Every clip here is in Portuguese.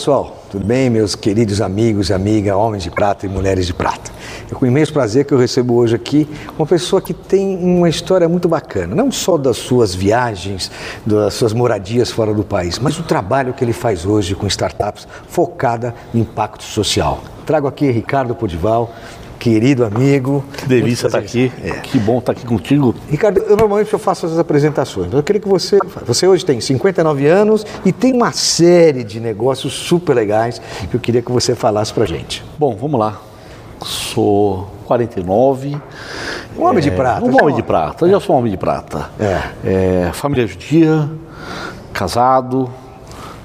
Pessoal, tudo bem, meus queridos amigos e amigas, homens de prata e mulheres de prata? É com imenso prazer que eu recebo hoje aqui uma pessoa que tem uma história muito bacana, não só das suas viagens, das suas moradias fora do país, mas o trabalho que ele faz hoje com startups focada no impacto social. Trago aqui Ricardo Podival, querido amigo. Que delícia estar aqui. É. Que bom estar aqui contigo. Ricardo, eu normalmente eu faço as apresentações. Eu queria que você. Você hoje tem 59 anos e tem uma série de negócios super legais que eu queria que você falasse pra gente. Bom, vamos lá. Sou 49. Um homem é, de prata. Um homem de prata. Eu já sou um homem de prata. É. é família judia, casado,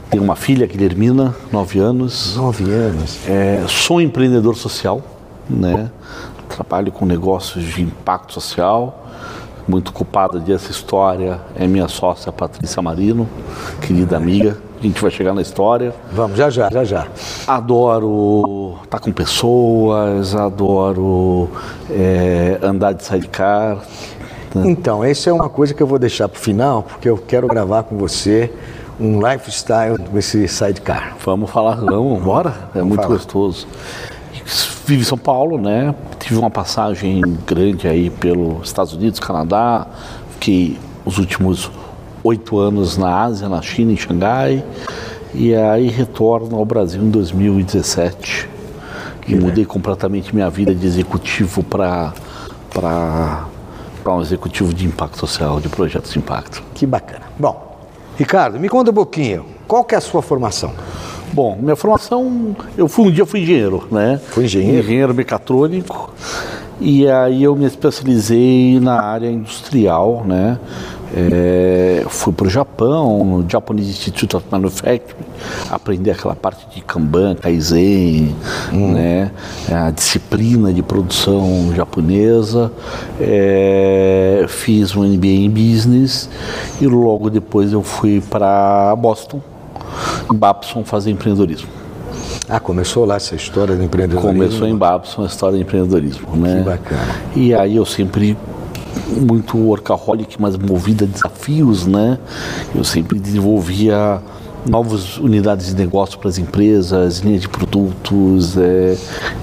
tenho uma filha, Guilhermina, 9 anos. 9 anos. É, sou empreendedor social né? Trabalho com negócios de impacto social. Muito culpada dessa história é minha sócia Patrícia Marino, querida amiga. A gente vai chegar na história. Vamos, já já, já já. Adoro estar com pessoas, adoro é, andar de sidecar. Né? Então, essa é uma coisa que eu vou deixar para o final, porque eu quero gravar com você um lifestyle com esse sidecar. Vamos falar, vamos, bora? É vamos muito falar. gostoso vive em São Paulo, né? Tive uma passagem grande aí pelos Estados Unidos, Canadá, fiquei os últimos oito anos na Ásia, na China, em Xangai, e aí retorno ao Brasil em 2017 e mudei completamente minha vida de executivo para para um executivo de impacto social, de projetos de impacto. Que bacana. Bom, Ricardo, me conta um pouquinho, qual que é a sua formação? Bom, minha formação, eu fui um dia fui engenheiro, né? Foi engenheiro? Engenheiro mecatrônico. E aí eu me especializei na área industrial, né? É, fui para o Japão, no Japanese Institute of Manufacturing, aprender aquela parte de Kanban, Kaizen, hum. né? a disciplina de produção japonesa. É, fiz um MBA em Business e logo depois eu fui para Boston Babson fazer empreendedorismo. Ah, começou lá essa história do empreendedorismo? Começou em Babson a história do empreendedorismo, né? Que bacana. E aí eu sempre muito workaholic, mas movido a desafios, né? Eu sempre desenvolvia novas unidades de negócio para as empresas, linhas de produtos. É...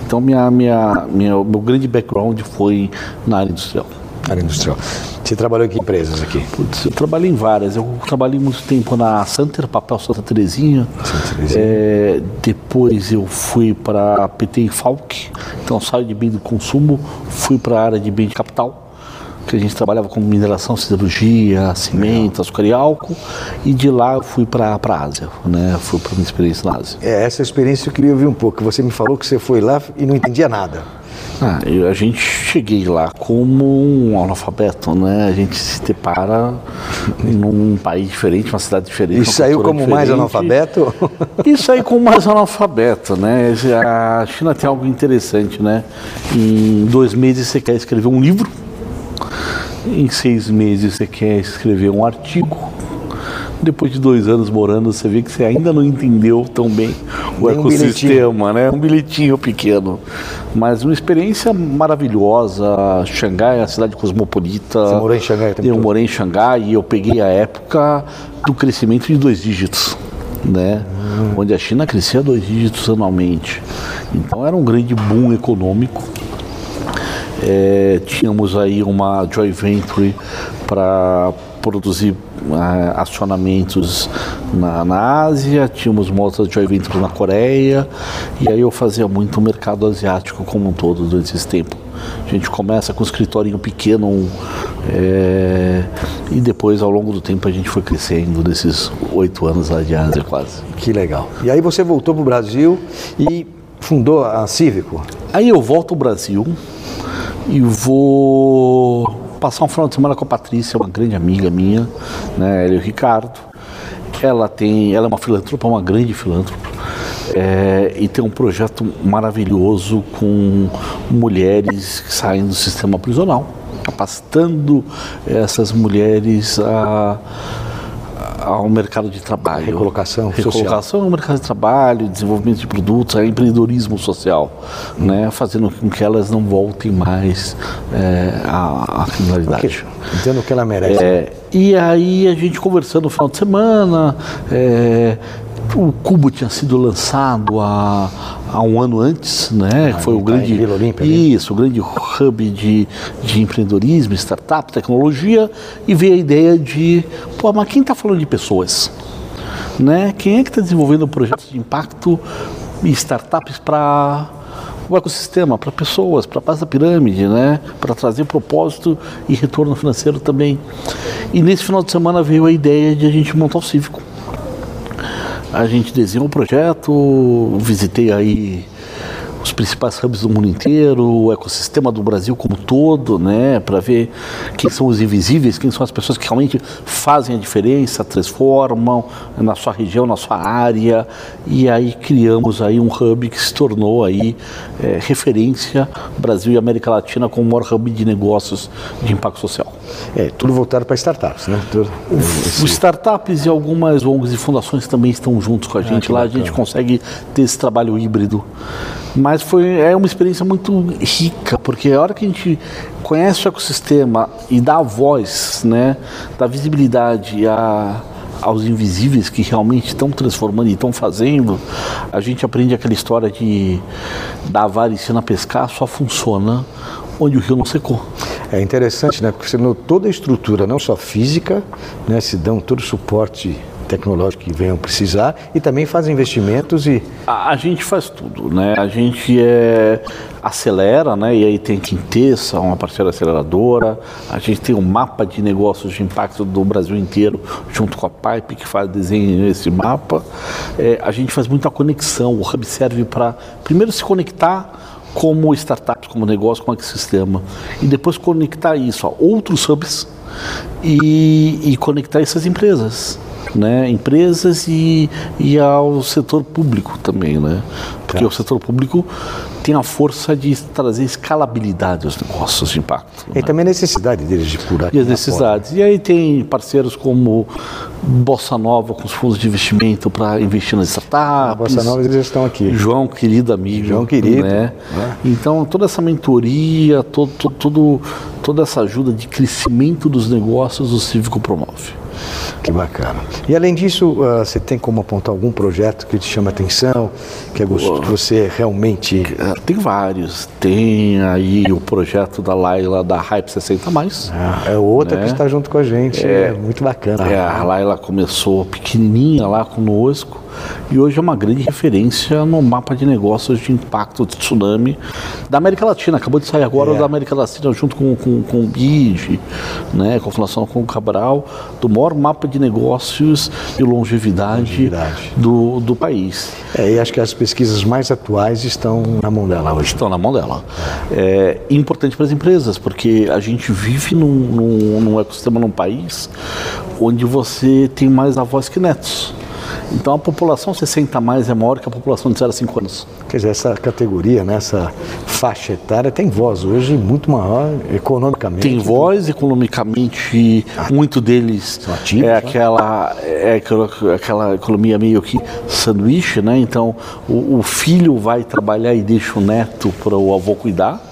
Então minha, minha, minha, meu grande background foi na área industrial área industrial. Você trabalhou em que empresas aqui? Putz, eu trabalhei em várias. Eu trabalhei muito tempo na Santer, Papel Santa Terezinha. Santa Terezinha. É, depois eu fui para PT e Falk. Então saí de bem do consumo, fui para a área de bem de capital que a gente trabalhava com mineração, siderurgia, cimento, açúcar e álcool, e de lá eu fui para a Ásia, né? Fui para uma experiência na Ásia. É, essa experiência eu queria ouvir um pouco. Você me falou que você foi lá e não entendia nada. Ah, eu, a gente cheguei lá como um analfabeto, né? A gente se depara num país diferente, uma cidade diferente. E saiu como diferente. mais analfabeto? E saiu como mais analfabeto, né? A China tem algo interessante, né? Em dois meses você quer escrever um livro, em seis meses você quer escrever um artigo, depois de dois anos morando, você vê que você ainda não entendeu tão bem o Nem ecossistema, um né? Um bilhetinho pequeno. Mas uma experiência maravilhosa. Xangai é a cidade cosmopolita. Você morou em Xangai também? Eu morei em Xangai e eu peguei a época do crescimento de dois dígitos. Né? Hum. Onde a China crescia dois dígitos anualmente. Então era um grande boom econômico. É, tínhamos aí uma joint venture para produzir acionamentos na, na, Ásia, tínhamos uma outra joint venture na Coreia, e aí eu fazia muito o mercado asiático como um todo durante esse tempo. A gente começa com um escritório pequeno, um, É, e depois, ao longo do tempo, a gente foi crescendo nesses oito anos lá de Ásia quase. Que legal. E aí você voltou para o Brasil e fundou a Cívico? Aí eu volto ao Brasil e vou passar um final de semana com a Patrícia, uma grande amiga minha, né, ela e o Ricardo. Ela tem, ela é uma filantropa, uma grande filantropa. É, e tem um projeto maravilhoso com mulheres que saem do sistema prisional, capacitando essas mulheres a ao mercado de trabalho. Recolocação, Recolocação social. no mercado de trabalho, desenvolvimento de produtos, empreendedorismo social, né? fazendo com que elas não voltem mais é, à, à criminalidade. Entendo o que ela merece. É, e aí a gente conversando no final de semana, é, o Cubo tinha sido lançado há, há um ano antes, né? Ah, Foi o grande Vila Olímpia, né? isso, o grande hub de, de empreendedorismo, startup, tecnologia, e veio a ideia de, pô, mas quem está falando de pessoas, né? Quem é que está desenvolvendo projetos de impacto e startups para o ecossistema, para pessoas, para a base da pirâmide, né? para trazer propósito e retorno financeiro também. E nesse final de semana veio a ideia de a gente montar o Cívico. A gente desenhou o projeto, visitei aí os principais hubs do mundo inteiro, o ecossistema do Brasil como todo, né, para ver quem são os invisíveis, quem são as pessoas que realmente fazem a diferença, transformam na sua região, na sua área, e aí criamos aí um hub que se tornou aí é, referência Brasil e América Latina como o maior hub de negócios de impacto social. É, tudo voltado para startups, né? Tudo, Os startups e algumas ONGs e fundações também estão juntos com a gente. que Lá a bacana. gente consegue ter esse trabalho híbrido. Mas foi, é uma experiência muito rica, porque a hora que a gente conhece o ecossistema e dá voz, né, dá visibilidade a, aos invisíveis que realmente estão transformando e estão fazendo, a gente aprende aquela história de dar a vara e ensina a pescar só funciona onde o rio não secou. É interessante, né? Porque você toda a estrutura, não só física, né? Se dão todo o suporte tecnológico que venham precisar e também fazem investimentos e A, a gente faz tudo, né? A gente é, acelera, né? E aí tem Quintessa, uma parceira aceleradora. A gente tem um mapa de negócios de impacto do Brasil inteiro, junto com a Pipe, que faz desenho esse mapa. É, a gente faz muita conexão. O Hub serve para, primeiro, se conectar como startup, como negócio, como ecossistema. E depois conectar isso a outros hubs e, e conectar essas empresas. Né, empresas e, e ao setor público também, né? Porque Tá. o setor público tem a força de trazer escalabilidade aos negócios de impacto. e também a necessidade deles de curar. E as necessidades. E aí tem parceiros como Bossa Nova, com os fundos de investimento para investir nas porta. startups. A Bossa Nova eles estão aqui. João, querido amigo. João querido, Né? né? Então, toda essa mentoria, todo, todo- toda essa ajuda de crescimento dos negócios, o Cívico promove. Que bacana. E além disso, ah, você tem como apontar algum projeto que te chama atenção, que, é gostoso, que você realmente. É, Tem vários. Tem aí o projeto da Laila da Hype 60 mais. Ah, é outra Né? que está junto com a gente. É, muito bacana. É, a Laila começou pequenininha lá conosco e hoje é uma grande referência no mapa de negócios de impacto de tsunami da América Latina. Acabou de sair agora É. da América Latina junto com, com, com o BID, né, com a Fundação com o Cabral, do maior mapa de negócios e longevidade, Longevidade. Do, do país. É, e acho que as pesquisas mais atuais estão na mão dela hoje. estão na mão dela. É importante para as empresas, porque a gente vive num, num, num ecossistema, num país onde você tem mais avós que netos. Então a população 60 a mais é maior que a população de 0 a 5 anos. Quer dizer, essa categoria, né, essa faixa etária tem voz hoje muito maior economicamente. Tem voz economicamente, muito deles ativos, é né? aquela, é aquela economia meio que sanduíche, né? Então o, o filho vai trabalhar e deixa o neto para o avô cuidar,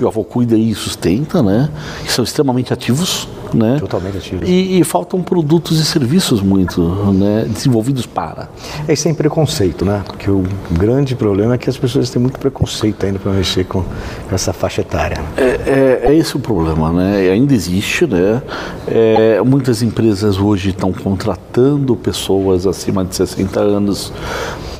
e o avô cuida e sustenta, né? E são extremamente ativos, né? Totalmente ativos. E, e faltam produtos e serviços muito, né? Desenvolvidos para. É sem preconceito, né? Porque o grande problema é que as pessoas têm muito preconceito ainda para mexer com essa faixa etária. É, é- é esse o problema, né? Ainda existe, né? É, muitas empresas hoje estão contratando pessoas acima de 60 anos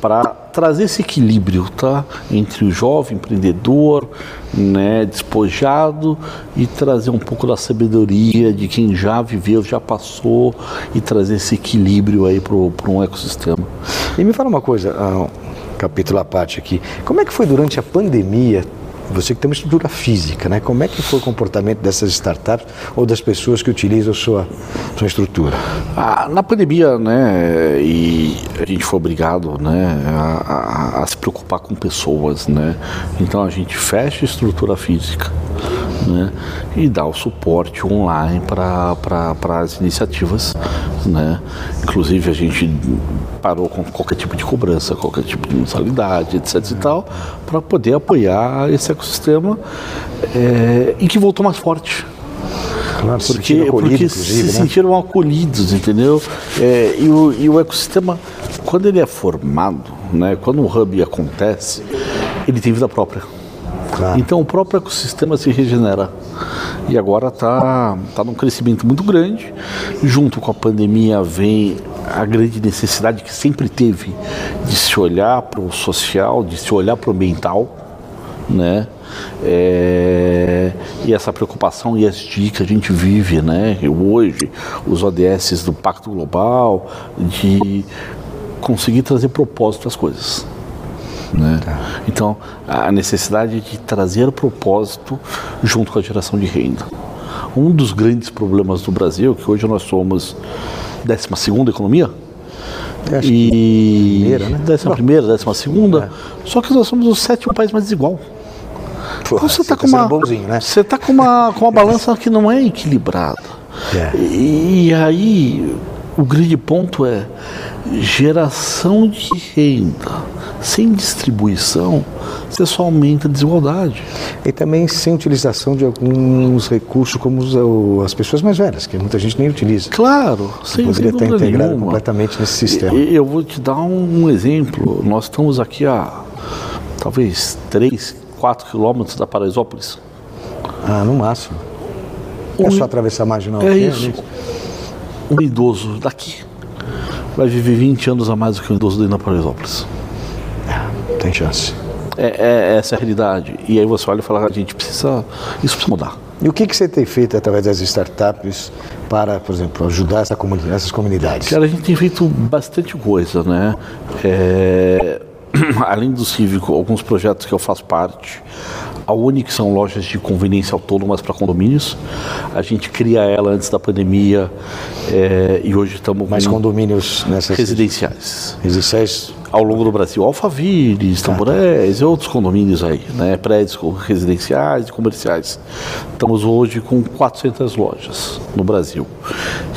para trazer esse equilíbrio, tá? Entre o jovem empreendedor, né, despojado e trazer um pouco da sabedoria de quem já viveu, já passou e trazer esse equilíbrio aí para um ecossistema. E me fala uma coisa, um capítulo à parte aqui. Como é que foi durante a pandemia você que tem uma estrutura física, né? Como é que foi o comportamento dessas startups ou das pessoas que utilizam sua, sua estrutura? Ah, na pandemia, né, e a gente foi obrigado, né, a, a, a se preocupar com pessoas, né? Então a gente fecha a estrutura física, né, e dá o suporte online para as iniciativas. Né? Inclusive a gente parou com qualquer tipo de cobrança, qualquer tipo de mensalidade, etc. e tal, para poder apoiar esse ecossistema é, e que voltou mais forte. Claro, porque, se porque se né? sentiram acolhidos, entendeu? É, e, o, e o ecossistema, quando ele é formado, né, quando o hub acontece, ele tem vida própria. Claro. Então o próprio ecossistema se regenera. E agora está tá num crescimento muito grande. Junto com a pandemia vem a grande necessidade que sempre teve de se olhar para o social, de se olhar para o ambiental, né? É, e essa preocupação e ESG que a gente vive, né? Hoje, os ODS do Pacto Global, de conseguir trazer propósito às coisas. Né? Tá. Então, a necessidade de trazer propósito junto com a geração de renda. Um dos grandes problemas do Brasil, que hoje nós somos 12 economia, e primeira, né? décima primeira, décima segunda, é. só que nós somos o sétimo país mais desigual. Então você está com uma, bonzinho, né? você tá com uma, com uma balança que não é equilibrada. É. E, e aí o grande ponto é geração de renda sem distribuição, você só aumenta a desigualdade. E também sem utilização de alguns recursos como as pessoas mais velhas, que muita gente nem utiliza. Claro, sem Poderia estar integrado nenhuma. completamente nesse sistema. Eu vou te dar um exemplo. Nós estamos aqui a talvez 3, 4 quilômetros da Paraisópolis. Ah, no máximo. Um, é só atravessar a marginal. É aqui, isso. Né? Um idoso daqui vai viver 20 anos a mais do que um idoso dentro da Paraisópolis tem chance. É, é, essa é a realidade. E aí você olha e fala, a gente precisa, isso precisa mudar. E o que, que você tem feito através das startups para, por exemplo, ajudar essa comunidade, essas comunidades? Cara, a gente tem feito bastante coisa, né? É, além do cívico, alguns projetos que eu faço parte, a Uni, são lojas de conveniência autônomas para condomínios. A gente cria ela antes da pandemia é, e hoje estamos Mais condomínios nessas... Residenciais. Residenciais ao longo do Brasil, Alphaville, Tamborés e outros condomínios aí, né? prédios residenciais e comerciais. Estamos hoje com 400 lojas no Brasil.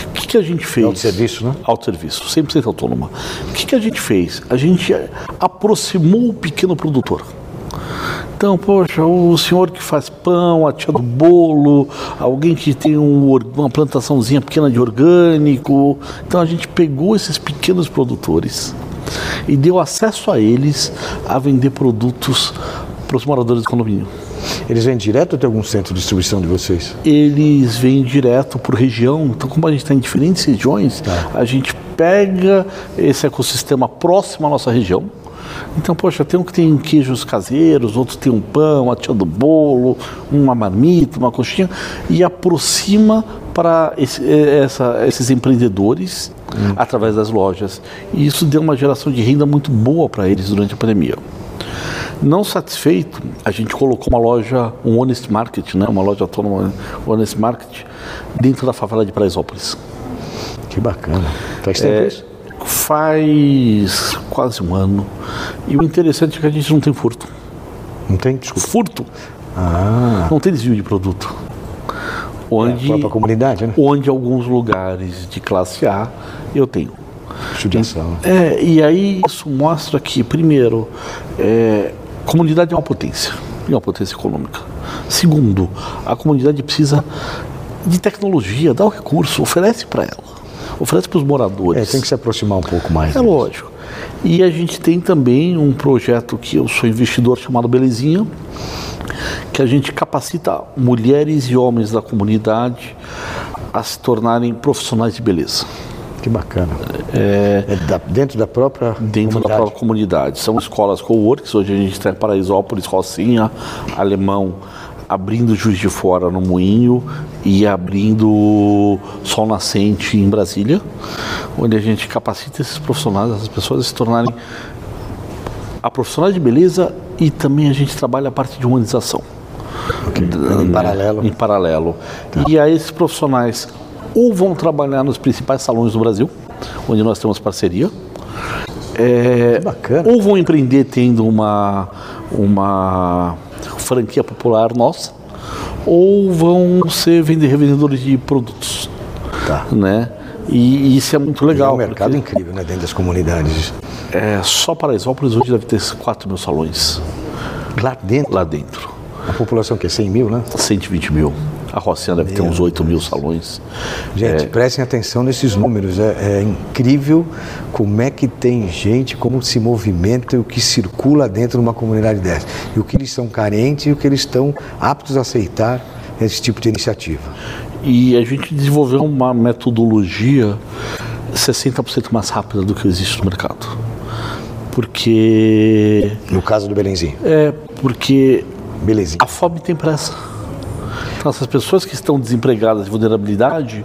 O que, que a gente fez? Autosserviço, né? Autosserviço, 100% autônoma. O que, que a gente fez? A gente aproximou o pequeno produtor. Então, poxa, o senhor que faz pão, a tia do bolo, alguém que tem um, uma plantaçãozinha pequena de orgânico. Então a gente pegou esses pequenos produtores e deu acesso a eles a vender produtos para os moradores do condomínio. Eles vêm direto ou tem algum centro de distribuição de vocês? Eles vêm direto por região. Então, como a gente está em diferentes regiões, tá. a gente pega esse ecossistema próximo à nossa região. Então, poxa, tem um que tem queijos caseiros, outro tem um pão, a tia do bolo, uma marmita, uma coxinha, e aproxima para esse, essa, esses empreendedores hum. através das lojas. E isso deu uma geração de renda muito boa para eles durante a pandemia. Não satisfeito, a gente colocou uma loja, um Honest Market, né, uma loja autônoma, Honest Market, dentro da favela de Paraisópolis. Que bacana. Faz tempo é, isso? Faz quase um ano. E o interessante é que a gente não tem furto. Não tem? Desculpa. Furto. Ah. Não tem desvio de produto. Onde, é a comunidade, né? Onde alguns lugares de classe A eu tenho. Judiação. É, e aí isso mostra que, primeiro, é, comunidade é uma potência, é uma potência econômica. Segundo, a comunidade precisa de tecnologia, dá o recurso, oferece para ela, oferece para os moradores. É, tem que se aproximar um pouco mais. É lógico. E a gente tem também um projeto que eu sou investidor chamado Belezinha, que a gente capacita mulheres e homens da comunidade a se tornarem profissionais de beleza. Que bacana. É, da- dentro da própria dentro da comunidade. própria comunidade. São escolas co-works, hoje a gente está em Paraisópolis, Rocinha, Alemão, abrindo Juiz de Fora no Moinho e abrindo Sol Nascente em Brasília, onde a gente capacita esses profissionais, essas pessoas a se tornarem a profissional de beleza e também a gente trabalha a parte de humanização. Em paralelo. Em paralelo. E aí esses profissionais ou vão trabalhar nos principais salões do Brasil, onde nós temos parceria, é, ou vão empreender tendo uma, uma franquia popular nossa, ou vão ser vende- revendedores de produtos. Tá. Né? E, e isso é muito É legal. um mercado porque, incrível, né? Dentro das comunidades. é, só Paraisópolis hoje deve ter 4 mil salões Lá dentro, lá dentro. a população que é 100 mil, né? 120 mil. A Rocinha deve ter uns 8 mil salões. Gente, prestem atenção nesses números. É, é incrível como é que tem gente, como se movimenta e o que circula dentro de uma comunidade dessa. E o que eles são carentes e o que eles estão aptos a aceitar esse tipo de iniciativa. E a gente desenvolveu uma metodologia 60% mais rápida do que existe no mercado. Porque No caso do Belenzinho. é porque Belezinha. a fome tem pressa. Então, essas pessoas que estão desempregadas de vulnerabilidade,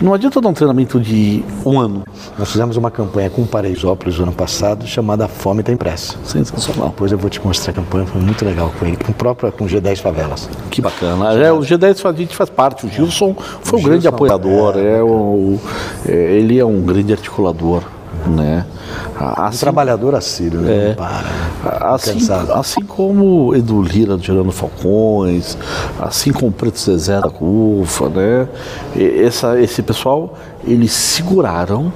não adianta dar um treinamento de um ano. Nós fizemos uma campanha com Paraisópolis no ano passado chamada Fome Tem Pressa. Sensacional. Depois eu vou te mostrar a campanha, foi muito legal com ele, com o próprio com G10 Favelas. Que bacana. É, o G10 a gente faz parte. O Gilson foi um grande Gilson, apoiador. É, o, é, ele é um grande articulador. Né? Um Assim, trabalhador assíduo, né? Não para. né? Assim, assim como Edu Lira do Gerando Falcões, assim como Preto Zezé da CUFA, né? E- Essa, esse pessoal, eles seguraram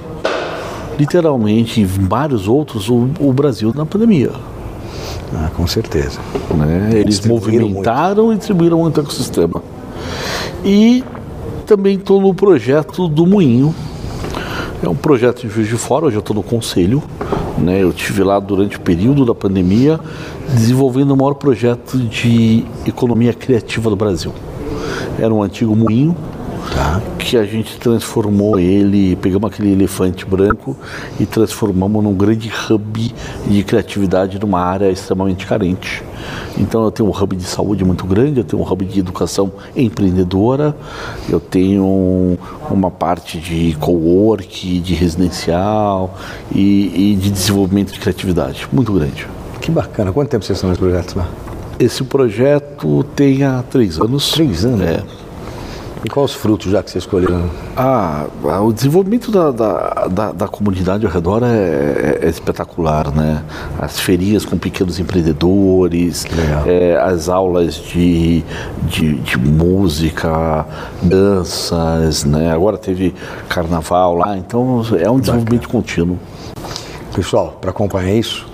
literalmente e vários outros o, o Brasil na pandemia. Ah, com certeza. né? Eles movimentaram e distribuíram muito o ecossistema. E também estou no projeto do Moinho. É um projeto de Juiz de Fora, hoje eu estou no conselho. Né? Eu estive lá durante o período da pandemia, desenvolvendo o maior projeto de economia criativa do Brasil. Era um antigo moinho, Tá. que a gente transformou ele, pegamos aquele elefante branco e transformamos num grande hub de criatividade numa área extremamente carente. Então eu tenho um hub de saúde muito grande, eu tenho um hub de educação empreendedora, eu tenho uma parte de co-work, de residencial e, e de desenvolvimento de criatividade muito grande. Que bacana. Quanto tempo vocês estão nesse projeto lá? Esse projeto tem há três anos. Três anos? É. E quais os frutos já que vocês escolheram? Ah, o desenvolvimento da, da, da, da comunidade ao redor é, é- é espetacular, né? As ferias com pequenos empreendedores, é, as aulas de, de, de música, danças, né? Agora teve carnaval lá, então é um desenvolvimento contínuo. Pessoal, para acompanhar isso,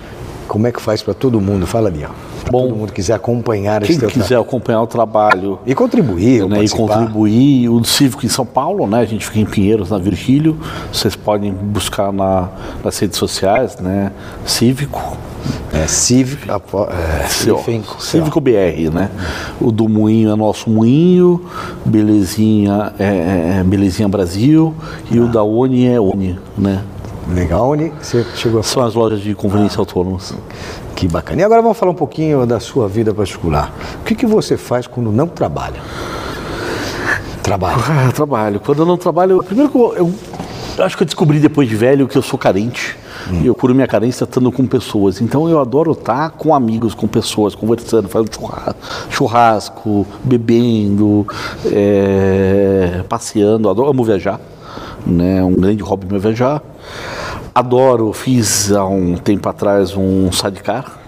como é que faz para todo mundo? Fala ali, ó. Bom, todo mundo quiser acompanhar Quem esse teu quiser acompanhar o trabalho. E contribuir, né, e contribuir. O Cívico em São Paulo, né? A gente fica em Pinheiros, na Virgílio. Vocês podem buscar na, nas redes sociais, né? Cívico. É Civic, apo- é, CO. Cifem- Cívico BR, né? O do Moinho é nosso Moinho, Belezinha é, é Belezinha Brasil e o da Oni é Oni, né? Legal, onde você chegou a São as lojas de conveniência autônomas. Que bacana. E agora vamos falar um pouquinho da sua vida particular. O que, que você faz quando não trabalha? Trabalho. Ah, trabalho. Quando eu não trabalho, primeiro que eu, eu acho que eu descobri depois de velho que eu sou carente. E eu curo minha carência estando com pessoas. Então eu adoro estar com amigos, com pessoas, conversando, fazendo churra- churrasco, bebendo, é, passeando. Adoro, amo viajar. Né? Um grande hobby meu é viajar. Adoro, fiz há um tempo atrás um sidecar.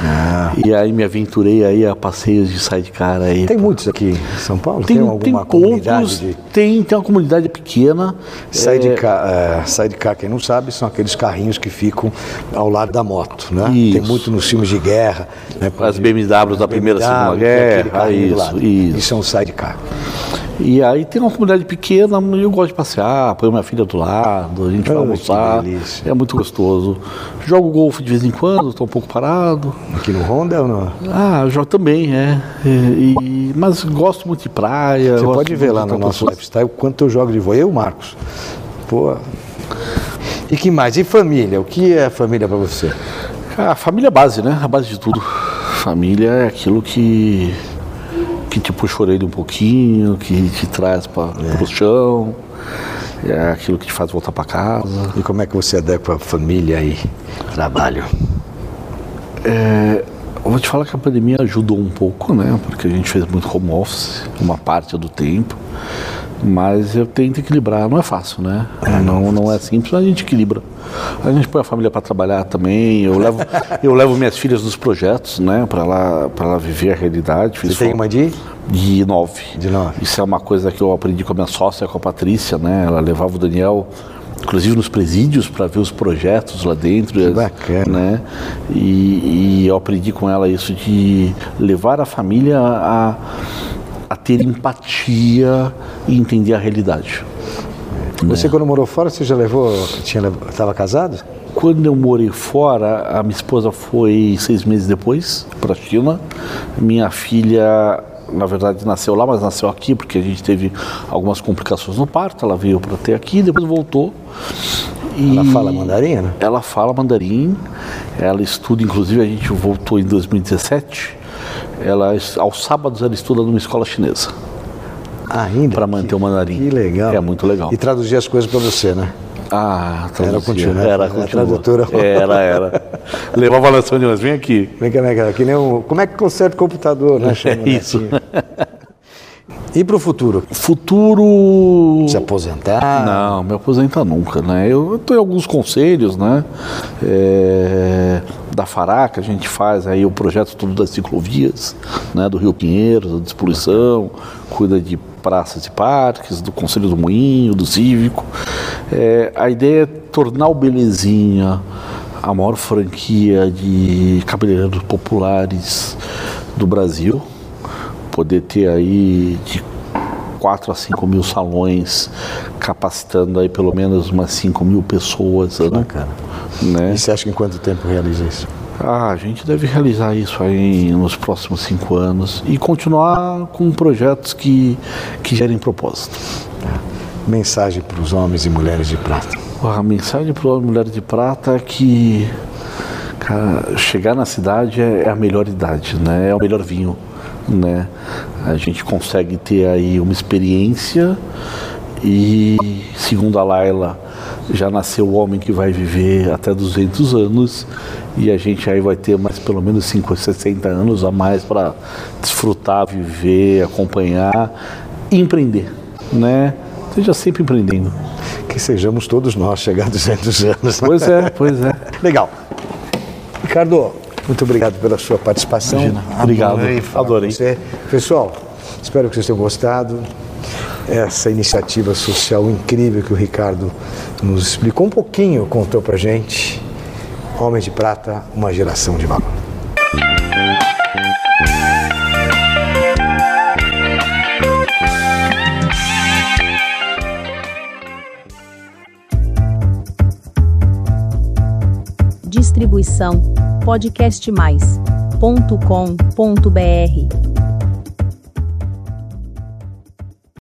Ah, E aí me aventurei aí a passeios de sidecar aí. tem muitos aqui em São Paulo? Tem, alguma tem comunidade poucos, de tem, tem uma comunidade pequena. sidecar? É, sidecar, quem não sabe, são aqueles carrinhos que ficam ao lado da moto, né? Isso. Tem muito nos filmes de guerra. Né? As BMWs da Primeira Segunda tem aquele Guerra, isso, isso. Isso é um sidecar. E aí tem uma comunidade pequena, e eu gosto de passear, põe minha filha do lado, a gente vai Ah, almoçar. É muito gostoso. Jogo golfe de vez em quando, estou um pouco parado. Aqui no Honda ou não? Ah, jogo também, é. E- e- mas gosto muito de praia. Você pode ver lá no nosso lifestyle o quanto eu jogo de vôlei. Eu e o Marcos. Pô, E que mais? E família? O que é família para você? A família é a base, né? A base de tudo. Família é aquilo que que te puxa a orelha um pouquinho, que te traz para o chão, é aquilo que te faz voltar para casa. E como é que você adequa a família e trabalho? É, eu vou te falar que a pandemia ajudou um pouco, né? Porque a gente fez muito home office, uma parte do tempo. Mas eu tento equilibrar, não é fácil, né? não, não é simples, mas a gente equilibra. A gente põe a família para trabalhar também. Eu levo, eu levo minhas filhas nos projetos, né? Para lá, para lá viver a realidade. Você tem uma de? De nove. De nove. Isso é uma coisa que eu aprendi com a minha sócia, com a Patrícia, né? Ela levava o Daniel inclusive nos presídios para ver os projetos lá dentro. Que bacana. Né? E, e, eu aprendi com ela isso de levar a família a ter empatia e entender a realidade. Você quando morou fora, você já levou, tinha, estava casado? Quando eu morei fora, a minha esposa foi seis meses depois para a China. Minha filha na verdade nasceu lá, mas nasceu aqui porque a gente teve algumas complicações no parto. Ela veio para ter aqui, depois voltou. ela fala mandarim, né? Ela fala mandarim. Ela estuda, inclusive a gente voltou em 2017. Ela aos sábados ela estuda numa escola chinesa. Ainda? Para manter o mandarim. Que legal. É muito legal. E traduzir as coisas para você, né? Ah, era continua. Era, a tradutora. Era, era. Levava a lanção de umas, vem aqui. Vem cá, vem cá. Que nem um, como é que conserta o computador, né? Chama, é isso. Né? E para o futuro? Futuro. Se aposentar? Não, me aposentar nunca, né? Eu em alguns conselhos, né? É, da Faraca, a gente faz aí o projeto todo das ciclovias, né? Do Rio Pinheiros, da despoluição, cuida de praças e parques, do Conselho do Moinho, do Cívico. É, a ideia é tornar o Belezinha a maior franquia de cabeleireiros populares do Brasil poder ter aí de 4 a 5 mil salões, capacitando aí pelo menos umas 5 mil pessoas. né? Bacana. Né? E você acha que em quanto tempo realiza isso? Ah, a gente deve realizar isso aí nos próximos cinco anos e continuar com projetos que, que gerem propósito. É. Mensagem para os homens e mulheres de prata. A mensagem para os homens e mulheres de prata é que cara, chegar na cidade é, é a melhor idade, né? é o melhor vinho né? A gente consegue ter aí uma experiência e, segundo a Laila, já nasceu o homem que vai viver até 200 anos e a gente aí vai ter mais pelo menos 50, 60 anos a mais para desfrutar, viver, acompanhar e empreender, né? Seja sempre empreendendo. Que sejamos todos nós chegar a 200 anos. Pois é, pois é. Legal. Ricardo, muito obrigado pela sua participação. Imagina. Obrigado. Adorei. Adorei. Você. Pessoal, espero que vocês tenham gostado. Essa iniciativa social incrível que o Ricardo nos explicou um pouquinho, contou pra gente. Homens de Prata, uma geração de valor. Distribuição podcastmais.com.br